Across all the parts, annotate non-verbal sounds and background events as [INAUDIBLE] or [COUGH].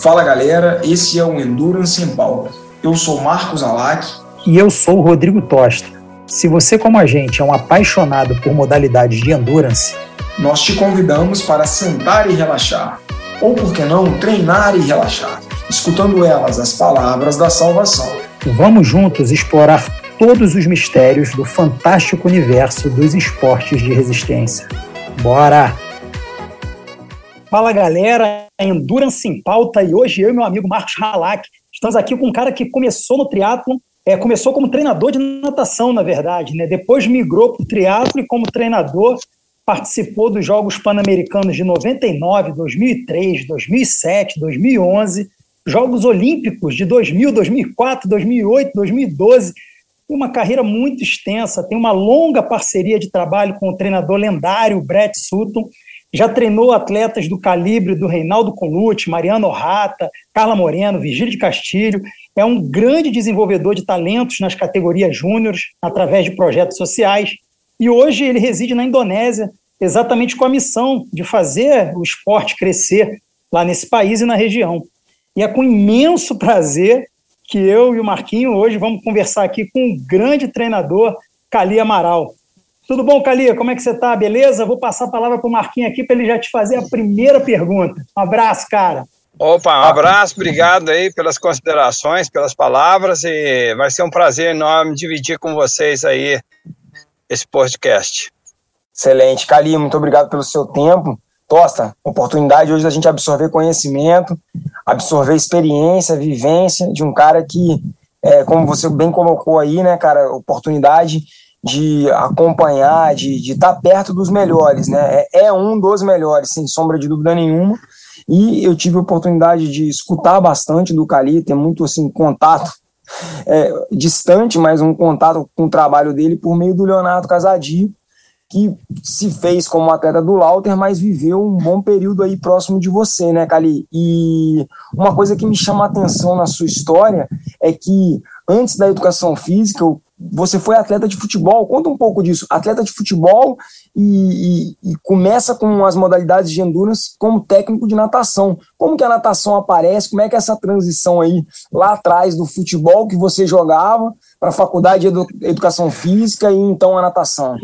Fala galera, esse é o Endurance em Pauta. Eu sou Marcos Alac. E eu sou o Rodrigo Tosta. Se você, como a gente, é um apaixonado por modalidades de endurance, nós te convidamos para sentar e relaxar. Ou, por que não, treinar e relaxar, escutando elas as palavras da salvação. Vamos juntos explorar todos os mistérios do fantástico universo dos esportes de resistência. Bora! Fala galera, Endurance em Pauta e hoje eu e meu amigo Marcos Halak estamos aqui com um cara que começou no triatlo, é, começou como treinador de natação, na verdade, né? depois migrou para o triatlo e como treinador participou dos Jogos Pan-Americanos de 99, 2003, 2007, 2011, Jogos Olímpicos de 2000, 2004, 2008, 2012, uma carreira muito extensa, tem uma longa parceria de trabalho com o treinador lendário Brett Sutton, já treinou atletas do calibre do Reinaldo Colucci, Mariano Rata, Carla Moreno, Vigílio de Castilho. É um grande desenvolvedor de talentos nas categorias júniores, através de projetos sociais. E hoje ele reside na Indonésia, exatamente com a missão de fazer o esporte crescer lá nesse país e na região. E é com imenso prazer que eu e o Marquinho hoje vamos conversar aqui com o grande treinador Cali Amaral. Tudo bom, Calia? Como é que você está? Beleza? Vou passar a palavra para o Marquinhos aqui para ele já te fazer a primeira pergunta. Um abraço, cara. Opa, um abraço, obrigado aí pelas considerações, pelas palavras e vai ser um prazer enorme dividir com vocês aí esse podcast. Excelente. Cali, muito obrigado pelo seu tempo. Tosta, oportunidade hoje da gente absorver conhecimento, absorver experiência, vivência de um cara que, é, como você bem colocou aí, né, cara, oportunidade de acompanhar, de estar tá perto dos melhores, né? É, é, um dos melhores, sem sombra de dúvida nenhuma. E eu tive a oportunidade de escutar bastante do Cali, ter muito assim contato é, distante, mas um contato com o trabalho dele por meio do Leonardo Casadio, que se fez como atleta do Lauter, mas viveu um bom período aí próximo de você, né, Cali? E uma coisa que me chama a atenção na sua história é que antes da educação física, você foi atleta de futebol, conta um pouco disso. Atleta de futebol e, e, e, começa com as modalidades de endurance como técnico de natação. Como que a natação aparece? Como é que é essa transição aí lá atrás do futebol que você jogava para a faculdade de edu educação física e então a natação?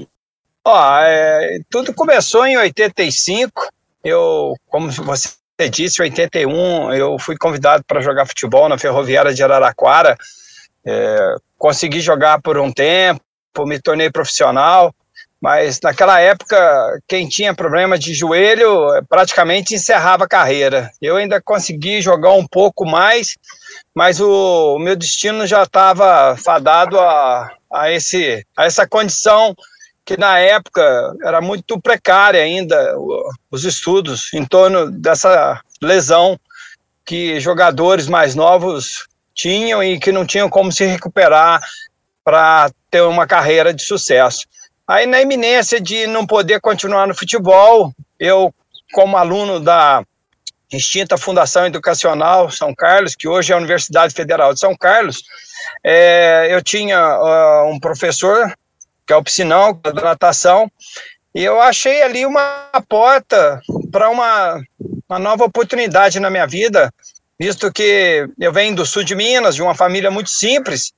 Ó, é, tudo começou em 85. Eu, como você disse, em 81 eu fui convidado para jogar futebol na Ferroviária de Araraquara. É, consegui jogar por um tempo, me tornei profissional, mas naquela época, quem tinha problema de joelho praticamente encerrava a carreira. Eu ainda consegui jogar um pouco mais, mas o, o meu destino já estava fadado a, a, esse, a essa condição que na época era muito precária ainda os estudos em torno dessa lesão que jogadores mais novos tinham e que não tinham como se recuperar para ter uma carreira de sucesso. Aí, na iminência de não poder continuar no futebol, eu, como aluno da extinta Fundação Educacional São Carlos, que hoje é a Universidade Federal de São Carlos, é, eu tinha uh, um professor, que é o piscinão, da natação, e eu achei ali uma porta para uma, uma nova oportunidade na minha vida, visto que eu venho do sul de Minas, de uma família muito simples,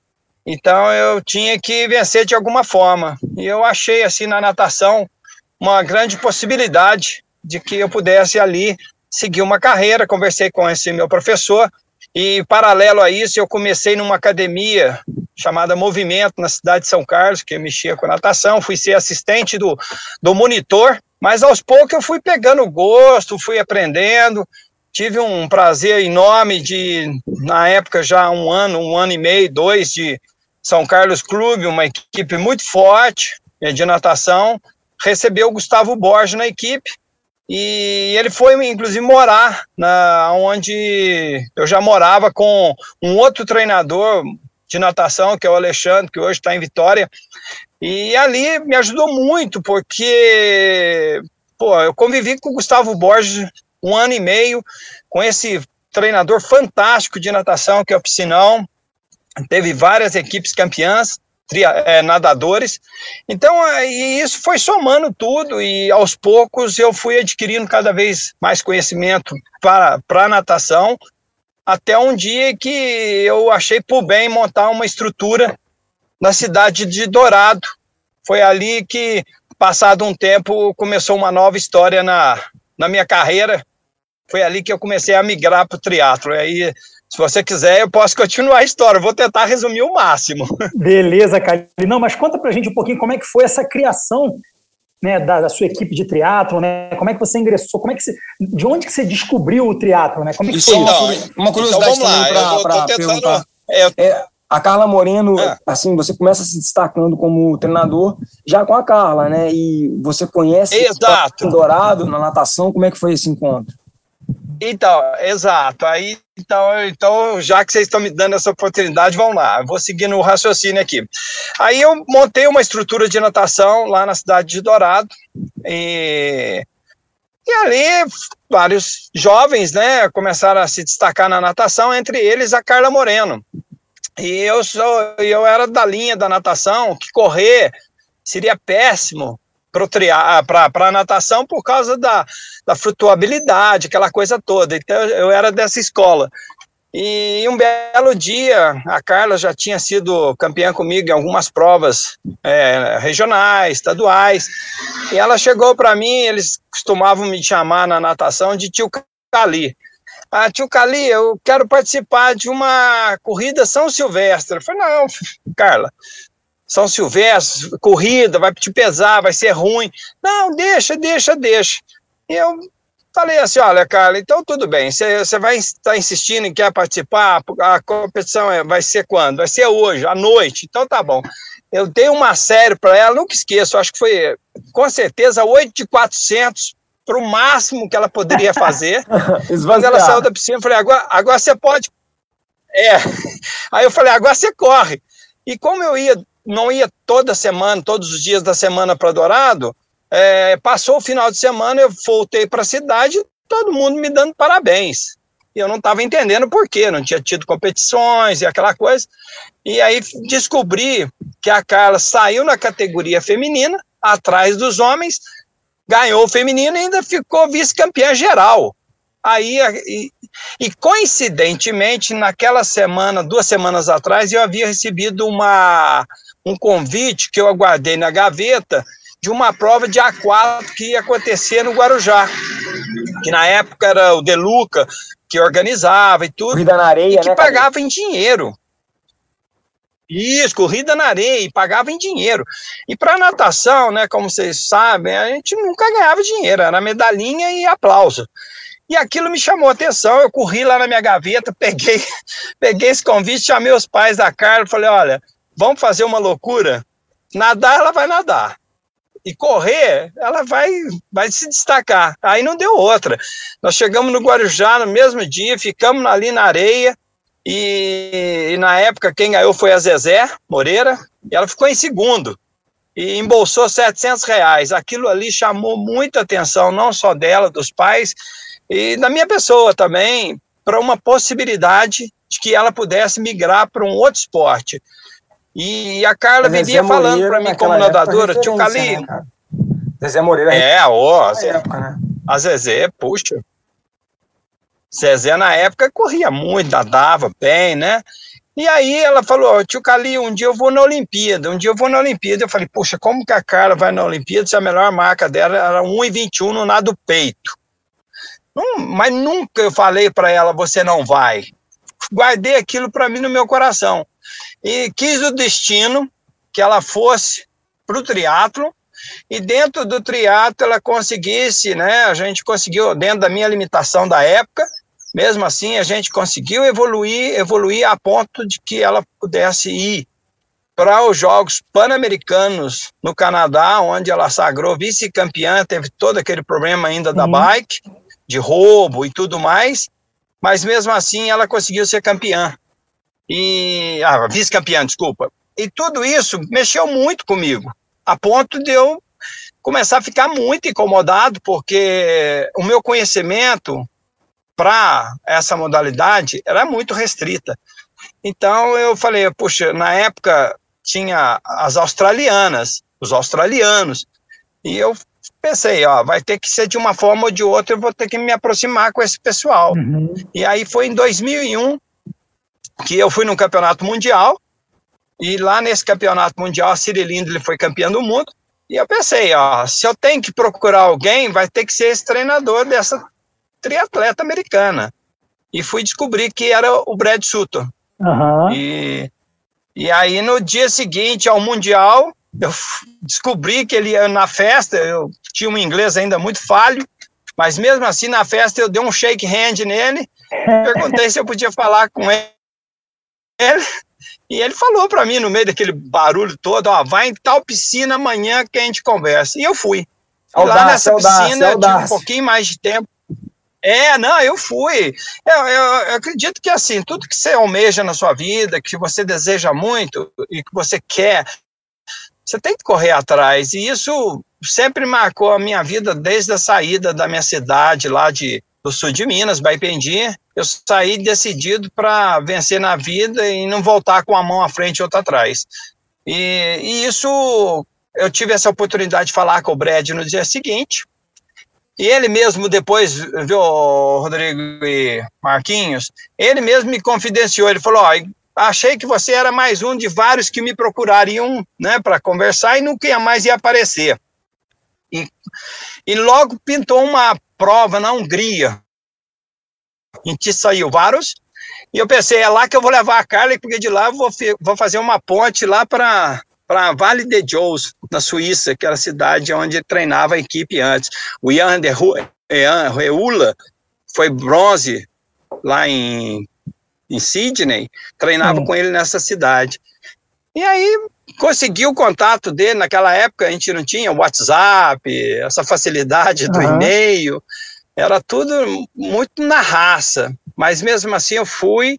então eu tinha que vencer de alguma forma. E eu achei assim na natação uma grande possibilidade de que eu pudesse ali seguir uma carreira. Conversei com esse meu professor e paralelo a isso eu comecei numa academia chamada Movimento na cidade de São Carlos, que mexia com natação, fui ser assistente do, do monitor, mas aos poucos eu fui pegando gosto, fui aprendendo, tive um prazer enorme de, na época, já um ano, um ano e meio, dois, de São Carlos Clube, uma equipe muito forte eh, de natação, recebeu o Gustavo Borges na equipe, e ele foi, inclusive, morar na onde eu já morava com um outro treinador de natação, que é o Alexandre, que hoje está em Vitória, e ali me ajudou muito, porque pô, eu convivi com o Gustavo Borges um ano e meio com esse treinador fantástico de natação, que é o Piscinão. Teve várias equipes campeãs, tria, é, nadadores. Então, e isso foi somando tudo, e aos poucos eu fui adquirindo cada vez mais conhecimento para, para a natação. até um dia que eu achei por bem montar uma estrutura na cidade de Dourado. Foi ali que, passado um tempo, começou uma nova história na, na minha carreira. Foi ali que eu comecei a migrar para o triatlo. Aí, se você quiser, eu posso continuar a história. vou tentar resumir o máximo. [LAUGHS] Beleza, Cali. Não, mas conta para a gente um pouquinho como é que foi essa criação né, da, da, sua equipe de triatlo, né? Como é que você ingressou? Como é que você, de onde que você descobriu o triatlo, né? Como é que Isso, foi? Não, uma curiosidade então, também para perguntar. É, é, a Carla Moreno, é. assim, você começa se destacando como treinador já com a Carla, né? E você conhece Exato. o Dourado na natação, como é que foi esse encontro? Então, exato. Aí, então, então, já que vocês estão me dando essa oportunidade, vamos lá. vou seguir no raciocínio aqui. Aí eu montei uma estrutura de natação lá na cidade de Dourado. E, e ali vários jovens, né, começaram a se destacar na natação, entre eles a Carla Moreno. E eu sou, eu era da linha da natação que correr seria péssimo para a natação por causa da, da flutuabilidade, aquela coisa toda. Então, eu era dessa escola. E um belo dia, a Carla já tinha sido campeã comigo em algumas provas é, regionais, estaduais, e ela chegou para mim, eles costumavam me chamar na natação de tio Cali. Ah, tio Cali, eu quero participar de uma corrida São Silvestre. Eu falei, não, Carla, são Silvestre, corrida, vai te pesar, vai ser ruim. Não, deixa, deixa, deixa. E eu falei assim: olha, Carla, então tudo bem, você vai estar insistindo em quer participar, a competição é, vai ser quando? Vai ser hoje, à noite, então tá bom. Eu dei uma série para ela, nunca esqueço, acho que foi com certeza 8 de 400 para o máximo que ela poderia fazer. [LAUGHS] Quando ela saiu da piscina, eu falei: agora, agora você pode. É. [LAUGHS] Aí eu falei: agora você corre. E como eu ia não ia toda semana, todos os dias da semana para Dourado. É, passou o final de semana, eu voltei para a cidade, todo mundo me dando parabéns. E eu não estava entendendo por quê, não tinha tido competições e aquela coisa. E aí descobri que a Carla saiu na categoria feminina, atrás dos homens, ganhou o feminino e ainda ficou vice-campeã geral. Aí, e, e, coincidentemente, naquela semana, duas semanas atrás, eu havia recebido uma, um convite que eu aguardei na gaveta de uma prova de A4 que ia acontecer no Guarujá, que na época era o Deluca que organizava e tudo, corrida na areia, e que né, pagava cara? em dinheiro. Isso, corrida na areia, e pagava em dinheiro. E para natação, né, como vocês sabem, a gente nunca ganhava dinheiro, era medalhinha e aplauso. E aquilo me chamou a atenção, eu corri lá na minha gaveta, [LAUGHS] peguei, peguei esse convite, chamei os pais da Carla, falei, olha, vamos fazer uma loucura? Nadar, ela vai nadar. E correr, ela vai, vai se destacar. Aí não deu outra. Nós chegamos no Guarujá no mesmo dia, ficamos ali na areia, e, e na época quem ganhou foi a Zezé Moreira, e ela ficou em segundo e embolsou 700 reais. Aquilo ali chamou muita atenção, não só dela, dos pais, e da minha pessoa também, para uma possibilidade de que ela pudesse migrar para um outro esporte. E a Carla vivia falando para mim como nadadora, tio Cali. Né, Zezé Moreira. É, ó, Zé, época, né? a Zezé, puxa. Zezé na época corria muito, nadava bem, né? E aí ela falou, tio Cali, um dia eu vou na Olimpíada, um dia eu vou na Olimpíada. Eu falei, puxa, como que a Carla vai na Olimpíada se a melhor marca dela era 1,21 no nado peito? Não, mas nunca eu falei para ela, você não vai. Guardei aquilo para mim no meu coração e quis o destino que ela fosse para o triatlo e dentro do triatlo ela conseguisse, né? A gente conseguiu dentro da minha limitação da época, mesmo assim a gente conseguiu evoluir, evoluir a ponto de que ela pudesse ir para os Jogos Pan-Americanos no Canadá, onde ela sagrou vice-campeã, teve todo aquele problema ainda da uhum. bike, de roubo e tudo mais, mas mesmo assim ela conseguiu ser campeã e ah, vice-campeã, desculpa. E tudo isso mexeu muito comigo, a ponto de eu começar a ficar muito incomodado, porque o meu conhecimento para essa modalidade era muito restrita. Então eu falei, puxa, na época tinha as australianas, os australianos, e eu pensei, ó, vai ter que ser de uma forma ou de outra, eu vou ter que me aproximar com esse pessoal. Uhum. E aí foi em 2001 que eu fui num campeonato mundial, e lá nesse campeonato mundial, a Ciri Lindley foi campeã do mundo, e eu pensei, ó, se eu tenho que procurar alguém, vai ter que ser esse treinador dessa triatleta americana. E fui descobrir que era o Brad Sutton. Uhum. E, e aí, no dia seguinte ao Mundial, eu descobri que ele ia na festa, eu tinha um inglês ainda muito falho, mas mesmo assim, na festa, eu dei um shake hand nele, [LAUGHS] perguntei se eu podia falar com ele, [LAUGHS] e ele falou para mim, no meio daquele barulho todo, ó, vai em tal piscina amanhã que a gente conversa. E eu fui. E lá nessa piscina, eu tive um pouquinho mais de tempo. É, não, eu fui. Eu, eu, eu, acredito que assim, tudo que você almeja na sua vida, que você deseja muito e que você quer, você tem que correr atrás. E isso sempre marcou a minha vida desde a saída da minha cidade lá de, do sul de Minas, Baipendi. Eu saí decidido para vencer na vida e não voltar com a mão à frente e outra atrás. E, e isso, eu tive essa oportunidade de falar com o Brad no dia seguinte. E ele mesmo depois, viu, Rodrigo e Marquinhos, ele mesmo me confidenciou, ele falou, ó, achei que você era mais um de vários que me procurariam né, para conversar e nunca mais ia aparecer. E, e logo pintou uma prova na Hungria, em que saiu vários, e eu pensei, é lá que eu vou levar a Carla, porque de lá eu vou, vou fazer uma ponte lá para para Vale de Joux, na Suíça, que era a cidade onde treinava a equipe antes. O Ian Reula foi bronze lá em em Sydney, treinava com ele nessa cidade. E aí consegui o contato dele, naquela época a gente não tinha WhatsApp, essa facilidade do uhum. e-mail, era tudo muito na raça, mas mesmo assim eu fui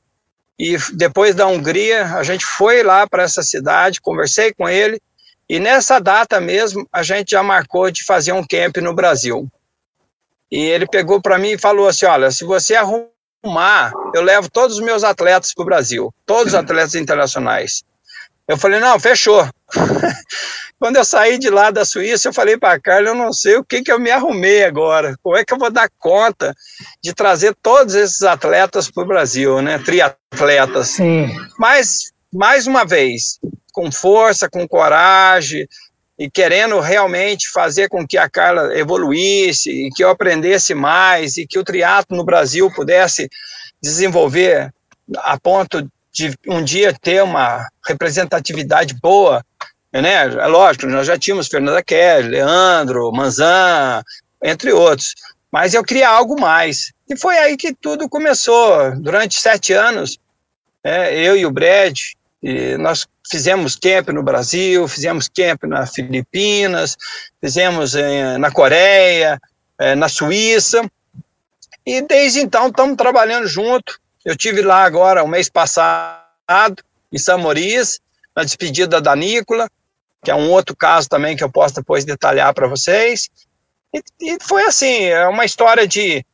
e depois da Hungria a gente foi lá para essa cidade, conversei com ele e nessa data mesmo a gente já marcou de fazer um camp no Brasil. E ele pegou para mim e falou assim: olha, se você arrumar mar, eu levo todos os meus atletas para o Brasil, todos os [LAUGHS] atletas internacionais. Eu falei, não, fechou. [LAUGHS] Quando eu saí de lá da Suíça, eu falei para a Carla, eu não sei o que, que eu me arrumei agora. Como é que eu vou dar conta de trazer todos esses atletas para o Brasil, né? Triatletas. Sim. Mas, mais uma vez, com força, com coragem, e querendo realmente fazer com que a Carla evoluísse e que eu aprendesse mais e que o triatlo no Brasil pudesse desenvolver a ponto de um dia ter uma representatividade boa, né? É lógico, nós já tínhamos Fernanda Kelly, Leandro, Manzan, entre outros, mas eu queria algo mais. E foi aí que tudo começou. Durante sete anos, é, eu e o Brad, e nós fizemos camp no Brasil, fizemos camp nas Filipinas, fizemos eh, na Coreia, eh, na Suíça, e desde então estamos trabalhando junto. Eu tive lá agora, o mês passado, em São Maurício, na despedida da Nicola, que é um outro caso também que eu posso depois detalhar para vocês. E, e foi assim, é uma história de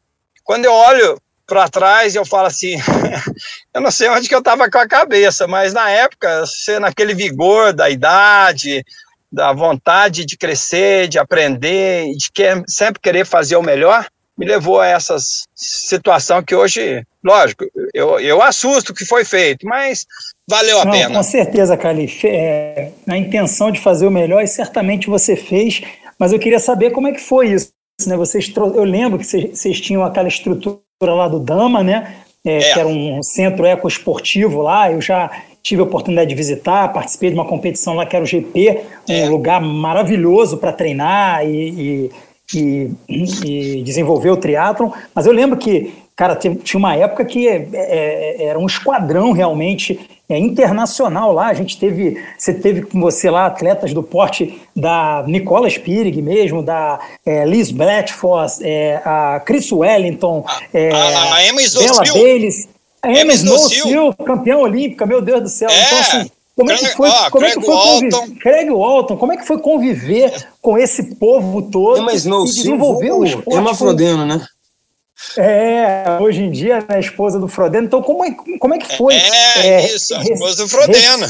quando eu olho para trás eu falo assim, [LAUGHS] eu não sei onde que eu estava com a cabeça, mas na época, ser naquele vigor da idade, da vontade de crescer, de aprender, de sempre querer fazer o melhor, me levou a essa situação que hoje, lógico, eu, eu assusto o que foi feito, mas valeu a não, pena. Com certeza, Calif, é, a intenção de fazer o melhor e certamente você fez, mas eu queria saber como é que foi isso. Né? Vocês, eu lembro que vocês, vocês tinham aquela estrutura lá do Dama, né? É, é. Que era um centro ecoesportivo lá. Eu já tive a oportunidade de visitar, participei de uma competição lá que era o GP, é. um lugar maravilhoso para treinar e, e, e, e, desenvolver o triatlon. Mas eu lembro que, cara, tinha uma época que é, é, era um esquadrão realmente é, internacional lá. A gente teve, você teve com você lá atletas do porte da Nicola Spirig mesmo, da é, Liz Blatchford, é, a Chris Wellington, é, a, a Emma Bella a Emma Snowsill, campeã olímpica, meu Deus do céu. É. Então, assim, como é que foi, como é que foi conviver, Craig Walton, como é que foi conviver com esse povo todo Emma Snowsill, e desenvolver o esporte? Emma Frodeno, né? É, hoje em dia, né, a esposa do Frodeno. Então, como é, como é que foi? É, é isso, a esposa do Frodeno.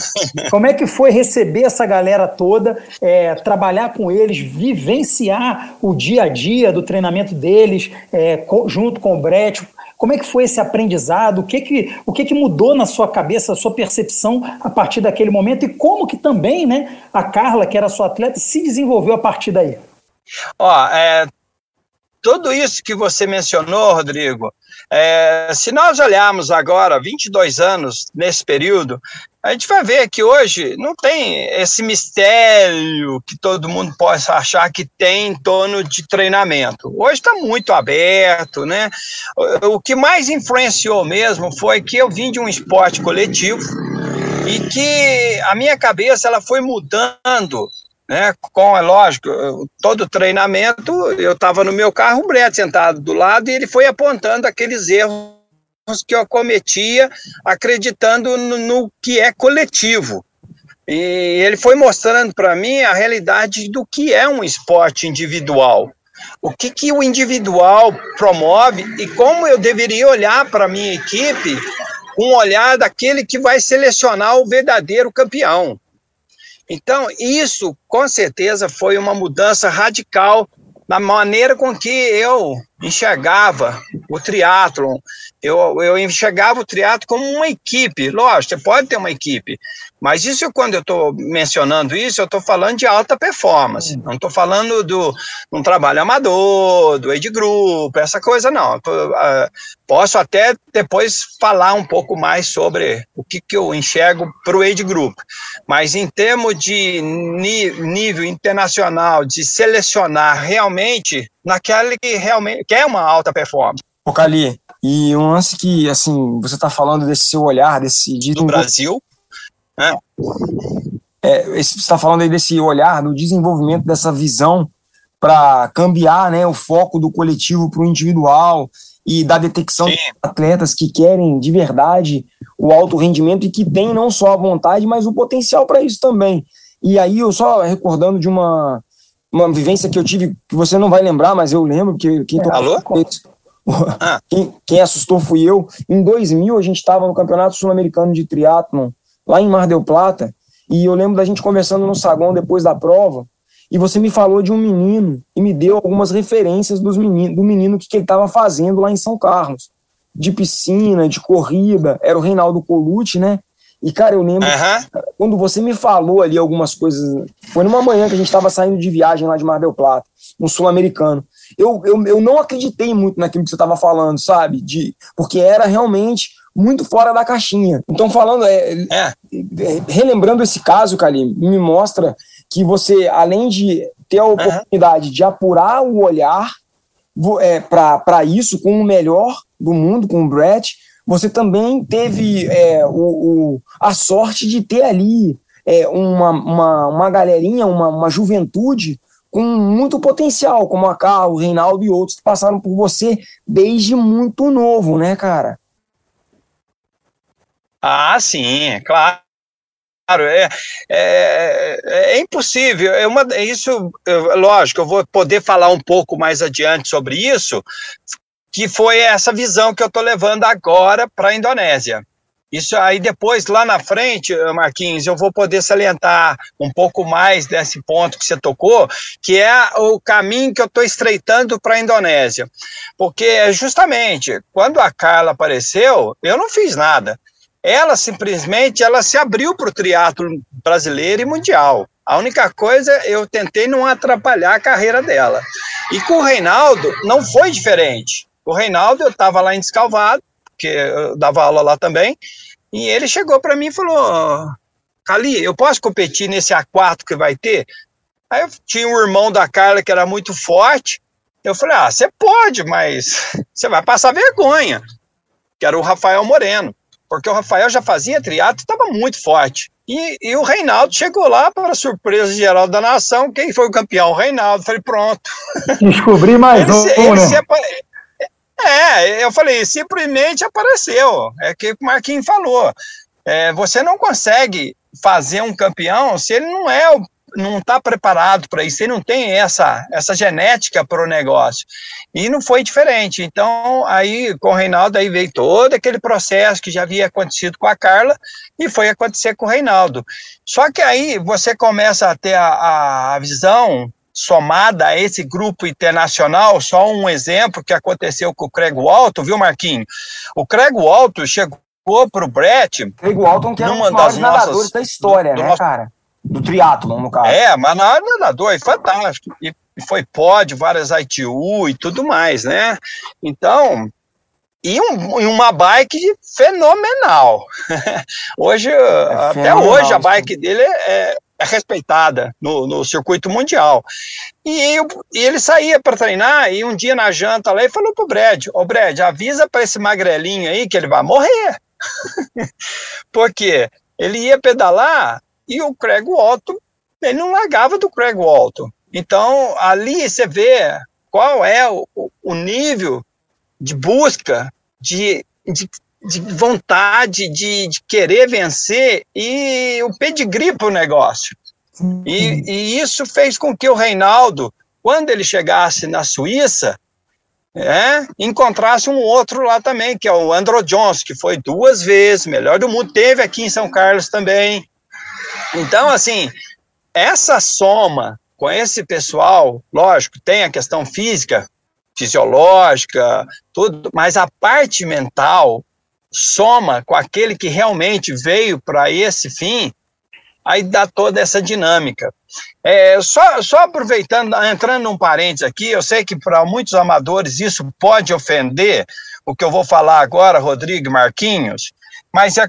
Como é que foi receber essa galera toda, é, trabalhar com eles, vivenciar o dia a dia do treinamento deles, é, junto com o Brett? Como é que foi esse aprendizado? O que que, o que que mudou na sua cabeça, a sua percepção a partir daquele momento? E como que também né, a Carla, que era sua atleta, se desenvolveu a partir daí? Ó, é, tudo isso que você mencionou, Rodrigo, é, se nós olharmos agora, 22 anos nesse período, a gente vai ver que hoje não tem esse mistério que todo mundo possa achar que tem em torno de treinamento. Hoje está muito aberto, né? O, que mais influenciou mesmo foi que eu vim de um esporte coletivo e que a minha cabeça ela foi mudando né? Com, é lógico, todo treinamento, eu estava no meu carro, o Brett sentado do lado, e ele foi apontando aqueles erros que eu cometia, acreditando no, no que é coletivo. E ele foi mostrando para mim a realidade do que é um esporte individual. O que, que o individual promove e como eu deveria olhar para a minha equipe com o olhar daquele que vai selecionar o verdadeiro campeão. Então, isso com certeza foi uma mudança radical na maneira com que eu enxergava o triatlon. Eu, eu enxergava o triatlo como uma equipe. Lógico, você pode ter uma equipe, mas isso quando eu estou mencionando isso, eu estou falando de alta performance. Não estou falando do um trabalho amador, do age group, essa coisa não. Tô, uh, posso até depois falar um pouco mais sobre o que, que eu enxergo para o age group. Mas em termos de nível internacional, de selecionar realmente naquela que realmente quer uma alta performance. Ô, Cali, e um lance que, assim, você está falando desse seu olhar, desse... Do Brasil, é. É, você está falando aí desse olhar, do desenvolvimento dessa visão para cambiar né, o foco do coletivo para o individual e da detecção Sim. de atletas que querem de verdade o alto rendimento e que têm não só a vontade, mas o potencial para isso também. E aí, eu só recordando de uma, uma vivência que eu tive, que você não vai lembrar, mas eu lembro, que quem, é, Alô? Ah. [LAUGHS] quem, quem assustou fui eu. Em 2000, a gente estava no Campeonato Sul-Americano de Triatlon, lá em Mar del Plata, e eu lembro da gente conversando no saguão depois da prova, e você me falou de um menino e me deu algumas referências dos menino, do menino que, que ele estava fazendo lá em São Carlos, de piscina, de corrida, era o Reinaldo Colucci, né? E, cara, eu lembro, uhum. quando você me falou ali algumas coisas, foi numa manhã que a gente estava saindo de viagem lá de Mar del Plata, um sul-americano. Eu, eu, eu não acreditei muito naquilo que você estava falando, sabe? De, porque era realmente muito fora da caixinha. Então, falando, é, é. é relembrando esse caso, Kalim, me mostra que você, além de ter a oportunidade uhum. de apurar o olhar é, para isso com o melhor do mundo, com o Brett, você também teve é, o, o, a sorte de ter ali é, uma, uma, uma galerinha, uma, uma juventude com muito potencial, como a Carl, o Reinaldo e outros que passaram por você desde muito novo, né, cara? Ah, sim, claro. É, é, é impossível. É uma, isso, lógico, eu vou poder falar um pouco mais adiante sobre isso, que foi essa visão que eu estou levando agora para a Indonésia. Isso aí depois, lá na frente, Marquinhos, eu vou poder salientar um pouco mais desse ponto que você tocou, que é o caminho que eu estou estreitando para a Indonésia. Porque justamente, quando a Carla apareceu, eu não fiz nada ela simplesmente ela se abriu para o triatlo brasileiro e mundial. A única coisa, eu tentei não atrapalhar a carreira dela. E com o Reinaldo, não foi diferente. O Reinaldo, eu estava lá em Descalvado, eu dava aula lá também, e ele chegou para mim e falou: Cali, eu posso competir nesse A4 que vai ter? Aí eu tinha um irmão da Carla que era muito forte. Eu falei: Ah, você pode, mas [LAUGHS] você vai passar vergonha. Que era o Rafael Moreno porque o Rafael já fazia triatlo e estava muito forte. E, e, o Reinaldo chegou lá, para surpresa geral da nação, quem foi o campeão? O Reinaldo. Falei, pronto. Descobri mais um, ele né? Se É, eu falei, simplesmente apareceu. É que o Marquinhos falou. É, você não consegue fazer um campeão se ele não é o, não tá preparado para isso, ele não tem essa, essa genética para o negócio. E não foi diferente. Então, aí com o Reinaldo aí veio todo aquele processo que já havia acontecido com a Carla e foi acontecer com o Reinaldo. Só que aí você começa a ter a, a visão somada a esse grupo internacional, só um exemplo que aconteceu com o Craig Walton, viu, Marquinho? O Craig Walton chegou para o Brett. Craig Walton, que é um dos maiores nadadores da história, do, do né, nosso... cara? Do triatlon, no caso. É, mas nadador, é fantástico. E foi pódio, várias ITU e tudo mais, né? Então, e, um, uma bike fenomenal. [LAUGHS] hoje, é até fenomenal, hoje, a bike dele é, é respeitada no, no, circuito mundial. E, e ele saía para treinar e um dia na janta lá e falou pro Brad: Ô Brad, avisa para esse magrelinho aí que ele vai morrer. [LAUGHS] Porque ele ia pedalar e o Craig Walton, ele não largava do Craig Walton. Então, ali você vê qual é o, o nível de busca, de, de, de vontade, de, de, querer vencer e o pedigree para o negócio. E, e, isso fez com que o Reinaldo, quando ele chegasse na Suíça, é, encontrasse um outro lá também, que é o Andrew Jones, que foi duas vezes melhor do mundo, teve aqui em São Carlos também. Então, assim, essa soma com esse pessoal, lógico, tem a questão física, fisiológica, tudo, mas a parte mental soma com aquele que realmente veio para esse fim, aí dá toda essa dinâmica. É, só, só aproveitando, entrando num parênteses aqui, eu sei que para muitos amadores isso pode ofender o que eu vou falar agora, Rodrigo Marquinhos, mas é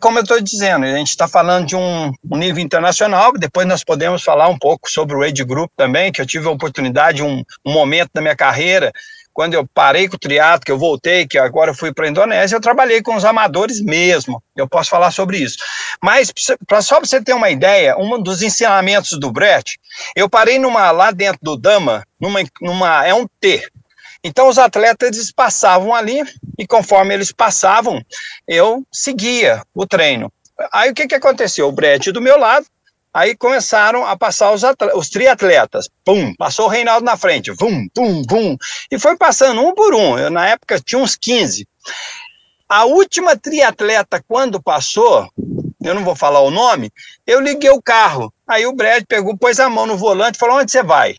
como eu estou dizendo, a gente está falando de um, nível internacional, depois nós podemos falar um pouco sobre o Age Group também, que eu tive a oportunidade, um, um momento da minha carreira, quando eu parei com o triatlo, que eu voltei, que agora eu fui para a Indonésia, eu trabalhei com os amadores mesmo, eu posso falar sobre isso. Mas, pra, só para você ter uma ideia, um dos ensinamentos do Brett, eu parei numa, lá dentro do Dama, numa, numa, é um T, então os atletas eles passavam ali e conforme eles passavam, eu seguia o treino. Aí o que, que aconteceu? O Brett do meu lado, aí começaram a passar os, os triatletas. Pum, passou o Reinaldo na frente, vum, pum, vum, e foi passando um por um. Eu, na época tinha uns 15. A última triatleta, quando passou, eu não vou falar o nome, eu liguei o carro. Aí o Brad pegou, pôs a mão no volante e falou: onde você vai? Eu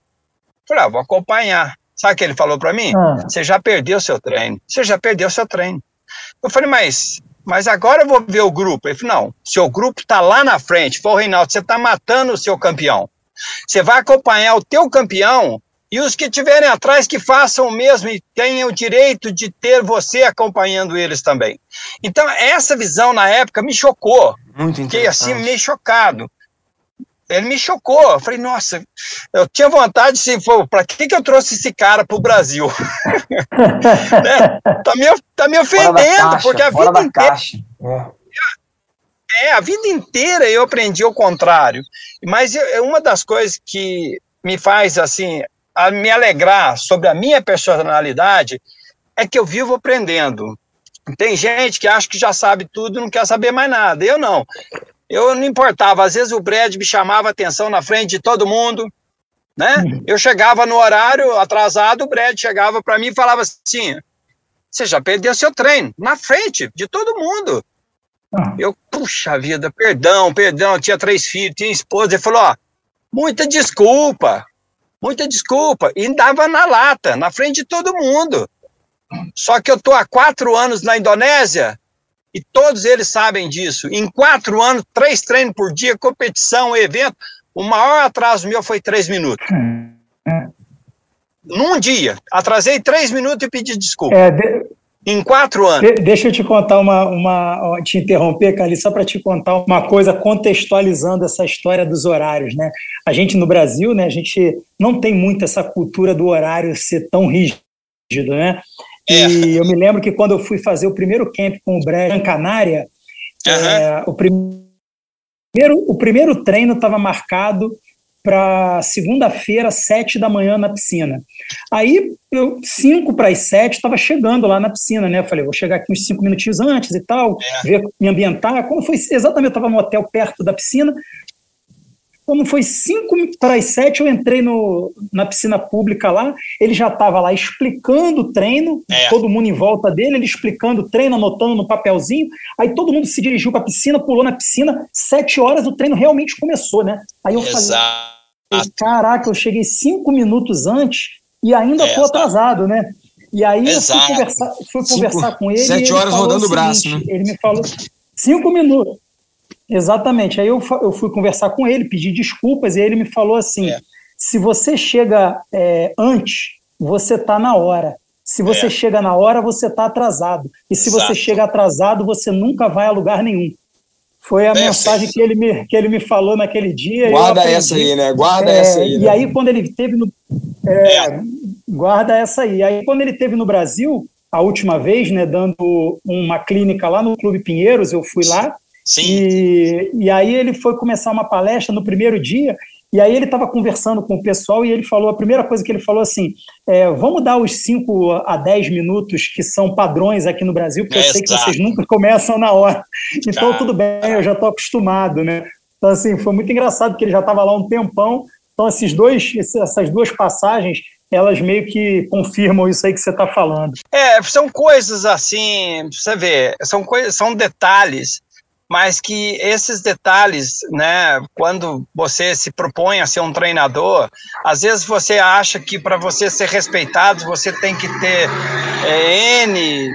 falei, ah, vou acompanhar. Sabe o que ele falou para mim? Ah. Você já perdeu seu treino. Você já perdeu seu treino. Eu falei, mas, mas agora eu vou ver o grupo. Ele falou, não, seu grupo está lá na frente. Foi o Reinaldo, você está matando o seu campeão. Você vai acompanhar o teu campeão e os que estiverem atrás que façam o mesmo e tenham o direito de ter você acompanhando eles também. Então, essa visão na época me chocou. Muito Fiquei assim, meio chocado ele me chocou. Eu falei, nossa, eu tinha vontade, se para que, que eu trouxe esse cara para o Brasil? [LAUGHS] né? tá, me, tá me ofendendo, caixa, porque a vida inteira. É. é. a vida inteira eu aprendi o contrário. Mas eu, uma das coisas que me faz assim a me alegrar sobre a minha personalidade é que eu vivo aprendendo. Tem gente que acha que já sabe tudo e não quer saber mais nada. Eu não. Eu não importava, às vezes o Brad me chamava atenção na frente de todo mundo, né? Eu chegava no horário atrasado, o Brad chegava para mim e falava assim: "Você já perdeu seu treino na frente de todo mundo". Ah. Eu, puxa vida, perdão, perdão, eu tinha três filhos, tinha esposa, ele falou: "Ó, muita desculpa. Muita desculpa". E dava na lata, na frente de todo mundo. Só que eu tô há quatro anos na Indonésia, e todos eles sabem disso. Em quatro anos, três treinos por dia, competição, evento. O maior atraso meu foi três minutos. Num dia. Atrasei três minutos e pedi desculpa. É, de... Em quatro anos. De deixa eu te contar uma. uma te interromper, Cali, só para te contar uma coisa contextualizando essa história dos horários. Né? A gente no Brasil, né, a gente não tem muito essa cultura do horário ser tão rígido. Né? É. E eu me lembro que quando eu fui fazer o primeiro camp com o Brad Canária, uhum. é, o, primeiro, o primeiro treino estava marcado para segunda-feira, sete da manhã na piscina. Aí, eu, cinco para as sete, estava chegando lá na piscina, né? Eu falei, vou chegar aqui uns cinco minutinhos antes e tal, é. ver, me ambientar. Como foi exatamente, eu estava no hotel perto da piscina. Quando foi cinco para as sete, eu entrei no, na piscina pública lá, ele já estava lá explicando o treino, é. todo mundo em volta dele, ele explicando o treino, anotando no papelzinho, aí todo mundo se dirigiu para a piscina, pulou na piscina, sete horas o treino realmente começou, né? Aí eu Exato. falei, caraca, eu cheguei cinco minutos antes e ainda estou atrasado, né? E aí Exato. eu fui conversar, fui conversar com ele. Sete horas rodando o braço, né? Ele me falou cinco minutos. Exatamente. Aí eu, eu fui conversar com ele, pedi desculpas, e ele me falou assim: é. se você chega é, antes, você está na hora. Se você é. chega na hora, você está atrasado. E se Exato. você chega atrasado, você nunca vai a lugar nenhum. Foi a mensagem que ele, me, que ele me falou naquele dia. Guarda essa aí, né? Guarda é, essa aí. Né? E aí, quando ele teve no. É, é. Guarda essa aí. Aí, quando ele teve no Brasil, a última vez, né, dando uma clínica lá no Clube Pinheiros, eu fui lá. Sim. E, e aí ele foi começar uma palestra no primeiro dia, e aí ele estava conversando com o pessoal e ele falou, a primeira coisa que ele falou assim, é, vamos dar os 5 a 10 minutos que são padrões aqui no Brasil, porque é, eu sei que vocês nunca começam na hora. [LAUGHS] Então tudo bem, eu já estou acostumado, né? Então assim, foi muito engraçado porque ele já estava lá um tempão. Então esses dois, essas duas passagens, elas meio que confirmam isso aí que você está falando. É, são coisas assim, você vê, são coisas, são detalhes mas que esses detalhes, né, quando você se propõe a ser um treinador, às vezes você acha que para você ser respeitado você tem que ter é, N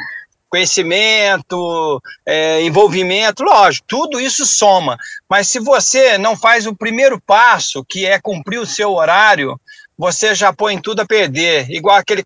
conhecimento, é, envolvimento, lógico, tudo isso soma. Mas se você não faz o primeiro passo, que é cumprir o seu horário, você já põe tudo a perder, igual aquele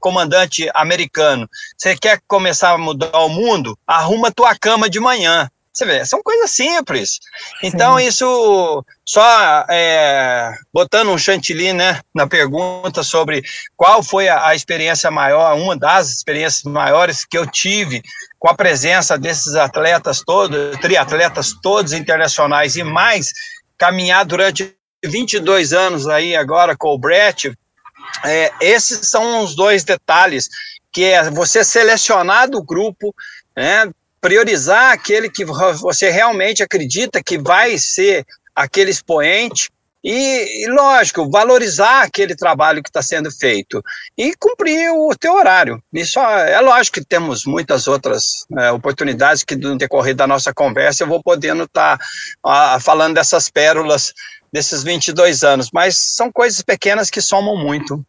comandante americano. Você quer começar a mudar o mundo? Arruma tua cama de manhã. Você vê, são coisas simples. Então, Sim. isso, só é, botando um chantilly né, na pergunta sobre qual foi a, a, experiência maior, uma das experiências maiores que eu tive com a presença desses atletas todos, triatletas todos internacionais e mais, caminhar durante 22 anos aí agora com o Brett, é, esses são os dois detalhes, que é você selecionar do grupo, né, priorizar aquele que você realmente acredita que vai ser aquele expoente e, e, lógico, valorizar aquele trabalho que está sendo feito e cumprir o teu horário. Isso é lógico que temos muitas outras é, oportunidades que no decorrer da nossa conversa eu vou podendo estar tá, falando dessas pérolas desses 22 anos, mas são coisas pequenas que somam muito.